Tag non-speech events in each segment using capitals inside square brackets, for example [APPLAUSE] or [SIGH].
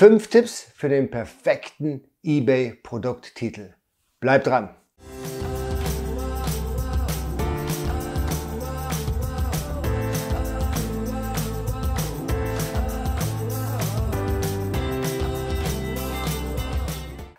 Fünf Tipps für den perfekten eBay Produkttitel. Bleib dran!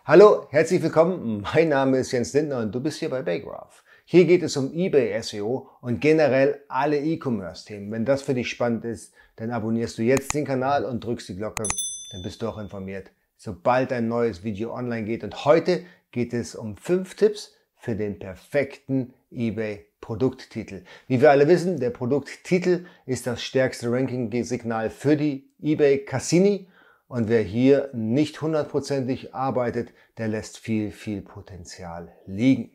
Hallo, herzlich willkommen. Mein Name ist Jens Lindner und du bist hier bei Baygraph. Hier geht es um eBay SEO und generell alle E-Commerce-Themen. Wenn das für dich spannend ist, dann abonnierst du jetzt den Kanal und drückst die Glocke, dann bist du auch informiert, sobald ein neues Video online geht. Und heute geht es um fünf Tipps für den perfekten eBay Produkttitel. Wie wir alle wissen, der Produkttitel ist das stärkste Ranking-Signal für die eBay Cassini und wer hier nicht hundertprozentig arbeitet, der lässt viel, viel Potenzial liegen.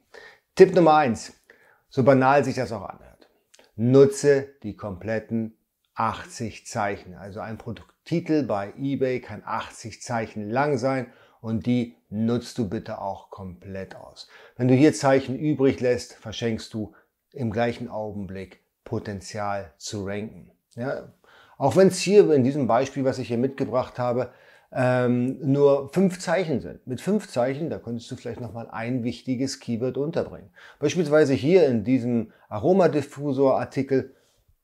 Tipp Nummer eins: so banal sich das auch anhört. Nutze die kompletten 80 Zeichen. Also ein Produkttitel bei eBay kann 80 Zeichen lang sein und die nutzt du bitte auch komplett aus. Wenn du hier Zeichen übrig lässt, verschenkst du im gleichen Augenblick Potenzial zu ranken. Ja, auch wenn es hier in diesem Beispiel, was ich hier mitgebracht habe, ähm, nur fünf Zeichen sind. Mit fünf Zeichen, da könntest du vielleicht nochmal ein wichtiges Keyword unterbringen. Beispielsweise hier in diesem Aromadiffusor-Artikel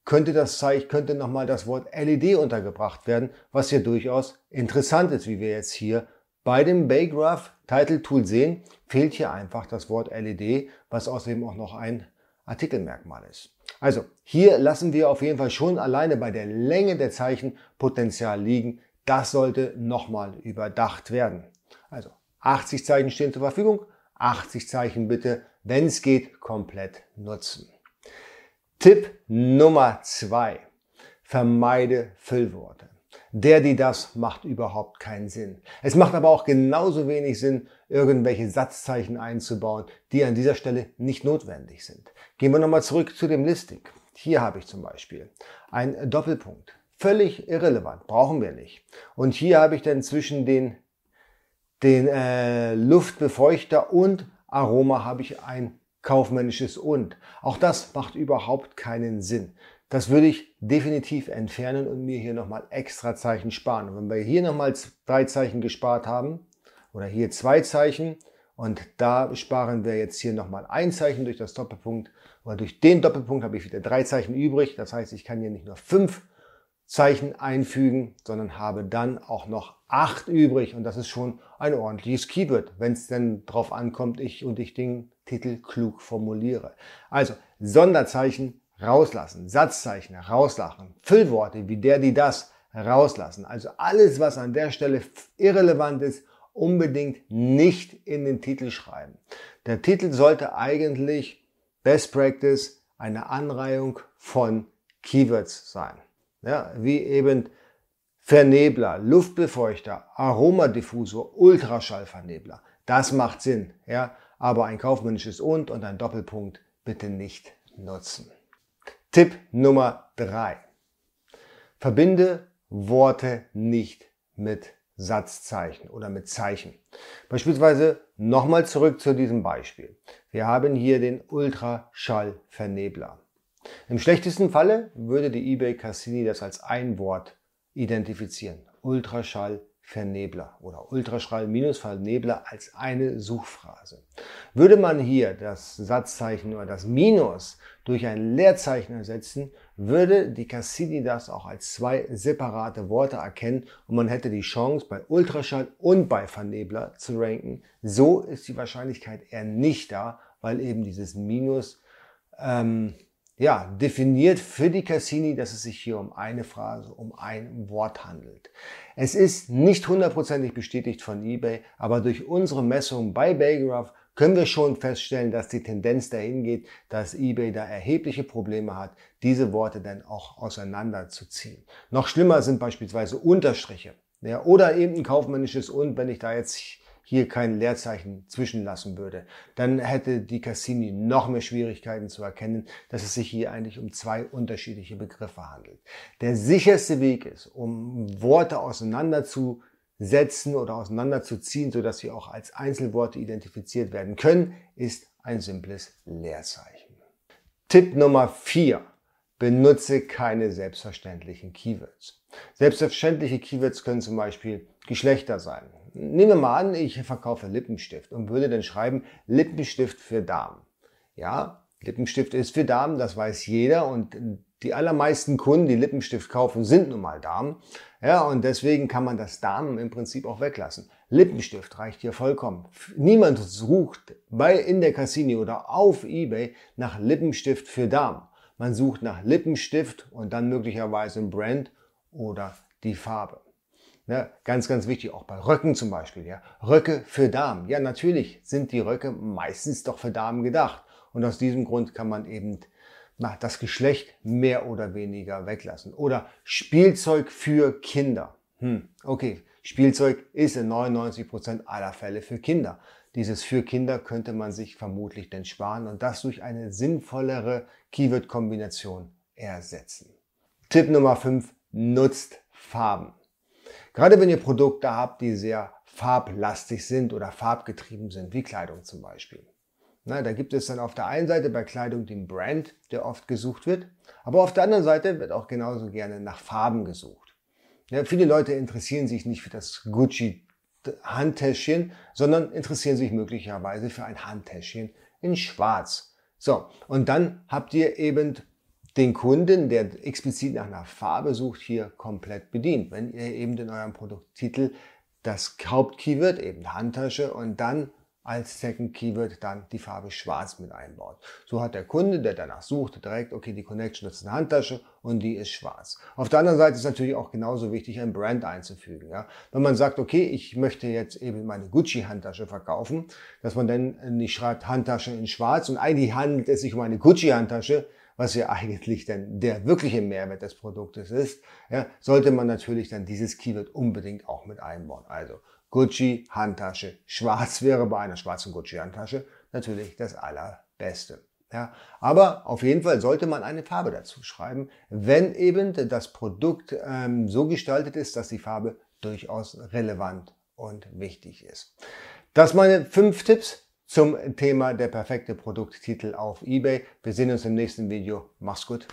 könnte das Zeichen, könnte nochmal das Wort LED untergebracht werden, was hier durchaus interessant ist, wie wir jetzt hier bei dem Baygraph Title Tool sehen, fehlt hier einfach das Wort LED, was außerdem auch noch ein Artikelmerkmal ist. Also hier lassen wir auf jeden Fall schon alleine bei der Länge der Zeichen Potenzial liegen. Das sollte nochmal überdacht werden. Also 80 Zeichen stehen zur Verfügung. 80 Zeichen bitte, wenn es geht, komplett nutzen. Tipp Nummer zwei: Vermeide Füllworte. Der, die das macht überhaupt keinen Sinn. Es macht aber auch genauso wenig Sinn, irgendwelche Satzzeichen einzubauen, die an dieser Stelle nicht notwendig sind. Gehen wir nochmal zurück zu dem Listing. Hier habe ich zum Beispiel ein Doppelpunkt. Völlig irrelevant, brauchen wir nicht. Und hier habe ich dann zwischen den, den äh, Luftbefeuchter und Aroma habe ich ein kaufmännisches und. Auch das macht überhaupt keinen Sinn. Das würde ich definitiv entfernen und mir hier nochmal extra Zeichen sparen. Und wenn wir hier nochmal drei Zeichen gespart haben, oder hier zwei Zeichen, und da sparen wir jetzt hier nochmal ein Zeichen durch das Doppelpunkt, oder durch den Doppelpunkt habe ich wieder drei Zeichen übrig. Das heißt, ich kann hier nicht nur fünf Zeichen einfügen, sondern habe dann auch noch acht übrig. Und das ist schon ein ordentliches Keyword, wenn es denn drauf ankommt, ich und ich den Titel klug formuliere. Also Sonderzeichen rauslassen, Satzzeichen rauslachen, Füllworte wie der, die das rauslassen. Also alles, was an der Stelle irrelevant ist, unbedingt nicht in den Titel schreiben. Der Titel sollte eigentlich Best Practice eine Anreihung von Keywords sein. Ja, wie eben Vernebler, Luftbefeuchter, Aromadiffusor, Ultraschallvernebler. Das macht Sinn. Ja, aber ein kaufmännisches und und ein Doppelpunkt bitte nicht nutzen. Tipp Nummer drei: Verbinde Worte nicht mit Satzzeichen oder mit Zeichen. Beispielsweise nochmal zurück zu diesem Beispiel. Wir haben hier den Ultraschallvernebler. Im schlechtesten Falle würde die eBay Cassini das als ein Wort identifizieren. Ultraschall Vernebler oder Ultraschall-Vernebler als eine Suchphrase. Würde man hier das Satzzeichen oder das Minus durch ein Leerzeichen ersetzen, würde die Cassini das auch als zwei separate Worte erkennen und man hätte die Chance bei Ultraschall und bei Vernebler zu ranken. So ist die Wahrscheinlichkeit eher nicht da, weil eben dieses Minus ähm, ja, definiert für die Cassini, dass es sich hier um eine Phrase, um ein Wort handelt. Es ist nicht hundertprozentig bestätigt von eBay, aber durch unsere Messung bei Baygraph können wir schon feststellen, dass die Tendenz dahin geht, dass eBay da erhebliche Probleme hat, diese Worte dann auch auseinanderzuziehen. Noch schlimmer sind beispielsweise Unterstriche. Ja, oder eben ein kaufmännisches und, wenn ich da jetzt hier kein Leerzeichen zwischenlassen würde, dann hätte die Cassini noch mehr Schwierigkeiten zu erkennen, dass es sich hier eigentlich um zwei unterschiedliche Begriffe handelt. Der sicherste Weg ist, um Worte auseinanderzusetzen oder auseinanderzuziehen, sodass sie auch als Einzelworte identifiziert werden können, ist ein simples Leerzeichen. Tipp Nummer vier: benutze keine selbstverständlichen Keywords. Selbstverständliche Keywords können zum Beispiel Geschlechter sein. Nehmen wir mal an, ich verkaufe Lippenstift und würde dann schreiben Lippenstift für Damen. Ja, Lippenstift ist für Damen, das weiß jeder und die allermeisten Kunden, die Lippenstift kaufen, sind nun mal Damen. Ja, und deswegen kann man das Damen im Prinzip auch weglassen. Lippenstift reicht hier vollkommen. Niemand sucht bei in der Cassini oder auf eBay nach Lippenstift für Damen. Man sucht nach Lippenstift und dann möglicherweise ein Brand oder die Farbe. Ja, ganz, ganz wichtig, auch bei Röcken zum Beispiel. Ja. Röcke für Damen. Ja, natürlich sind die Röcke meistens doch für Damen gedacht. Und aus diesem Grund kann man eben na, das Geschlecht mehr oder weniger weglassen. Oder Spielzeug für Kinder. Hm, okay, Spielzeug ist in 99 Prozent aller Fälle für Kinder. Dieses für Kinder könnte man sich vermutlich denn sparen und das durch eine sinnvollere Keyword-Kombination ersetzen. Tipp Nummer 5. Nutzt Farben. Gerade wenn ihr Produkte habt, die sehr farblastig sind oder farbgetrieben sind, wie Kleidung zum Beispiel. Na, da gibt es dann auf der einen Seite bei Kleidung den Brand, der oft gesucht wird, aber auf der anderen Seite wird auch genauso gerne nach Farben gesucht. Ja, viele Leute interessieren sich nicht für das Gucci Handtäschchen, sondern interessieren sich möglicherweise für ein Handtäschchen in Schwarz. So, und dann habt ihr eben den Kunden, der explizit nach einer Farbe sucht, hier komplett bedient. Wenn ihr eben in eurem Produkttitel das Hauptkeyword, eben Handtasche und dann als Second Keyword dann die Farbe Schwarz mit einbaut. So hat der Kunde, der danach sucht, direkt, okay, die Connection ist eine Handtasche und die ist schwarz. Auf der anderen Seite ist natürlich auch genauso wichtig, ein Brand einzufügen. Ja? Wenn man sagt, okay, ich möchte jetzt eben meine Gucci-Handtasche verkaufen, dass man dann nicht schreibt Handtasche in schwarz und eigentlich handelt es sich um eine Gucci-Handtasche, was ja [LAUGHS] eigentlich dann der wirkliche Mehrwert des Produktes ist, ja, sollte man natürlich dann dieses Keyword unbedingt auch mit einbauen. Also Gucci Handtasche. Schwarz wäre bei einer schwarzen Gucci Handtasche natürlich das allerbeste. Ja, aber auf jeden Fall sollte man eine Farbe dazu schreiben, wenn eben das Produkt ähm, so gestaltet ist, dass die Farbe durchaus relevant und wichtig ist. Das meine fünf Tipps zum Thema der perfekte Produkttitel auf eBay. Wir sehen uns im nächsten Video. Mach's gut.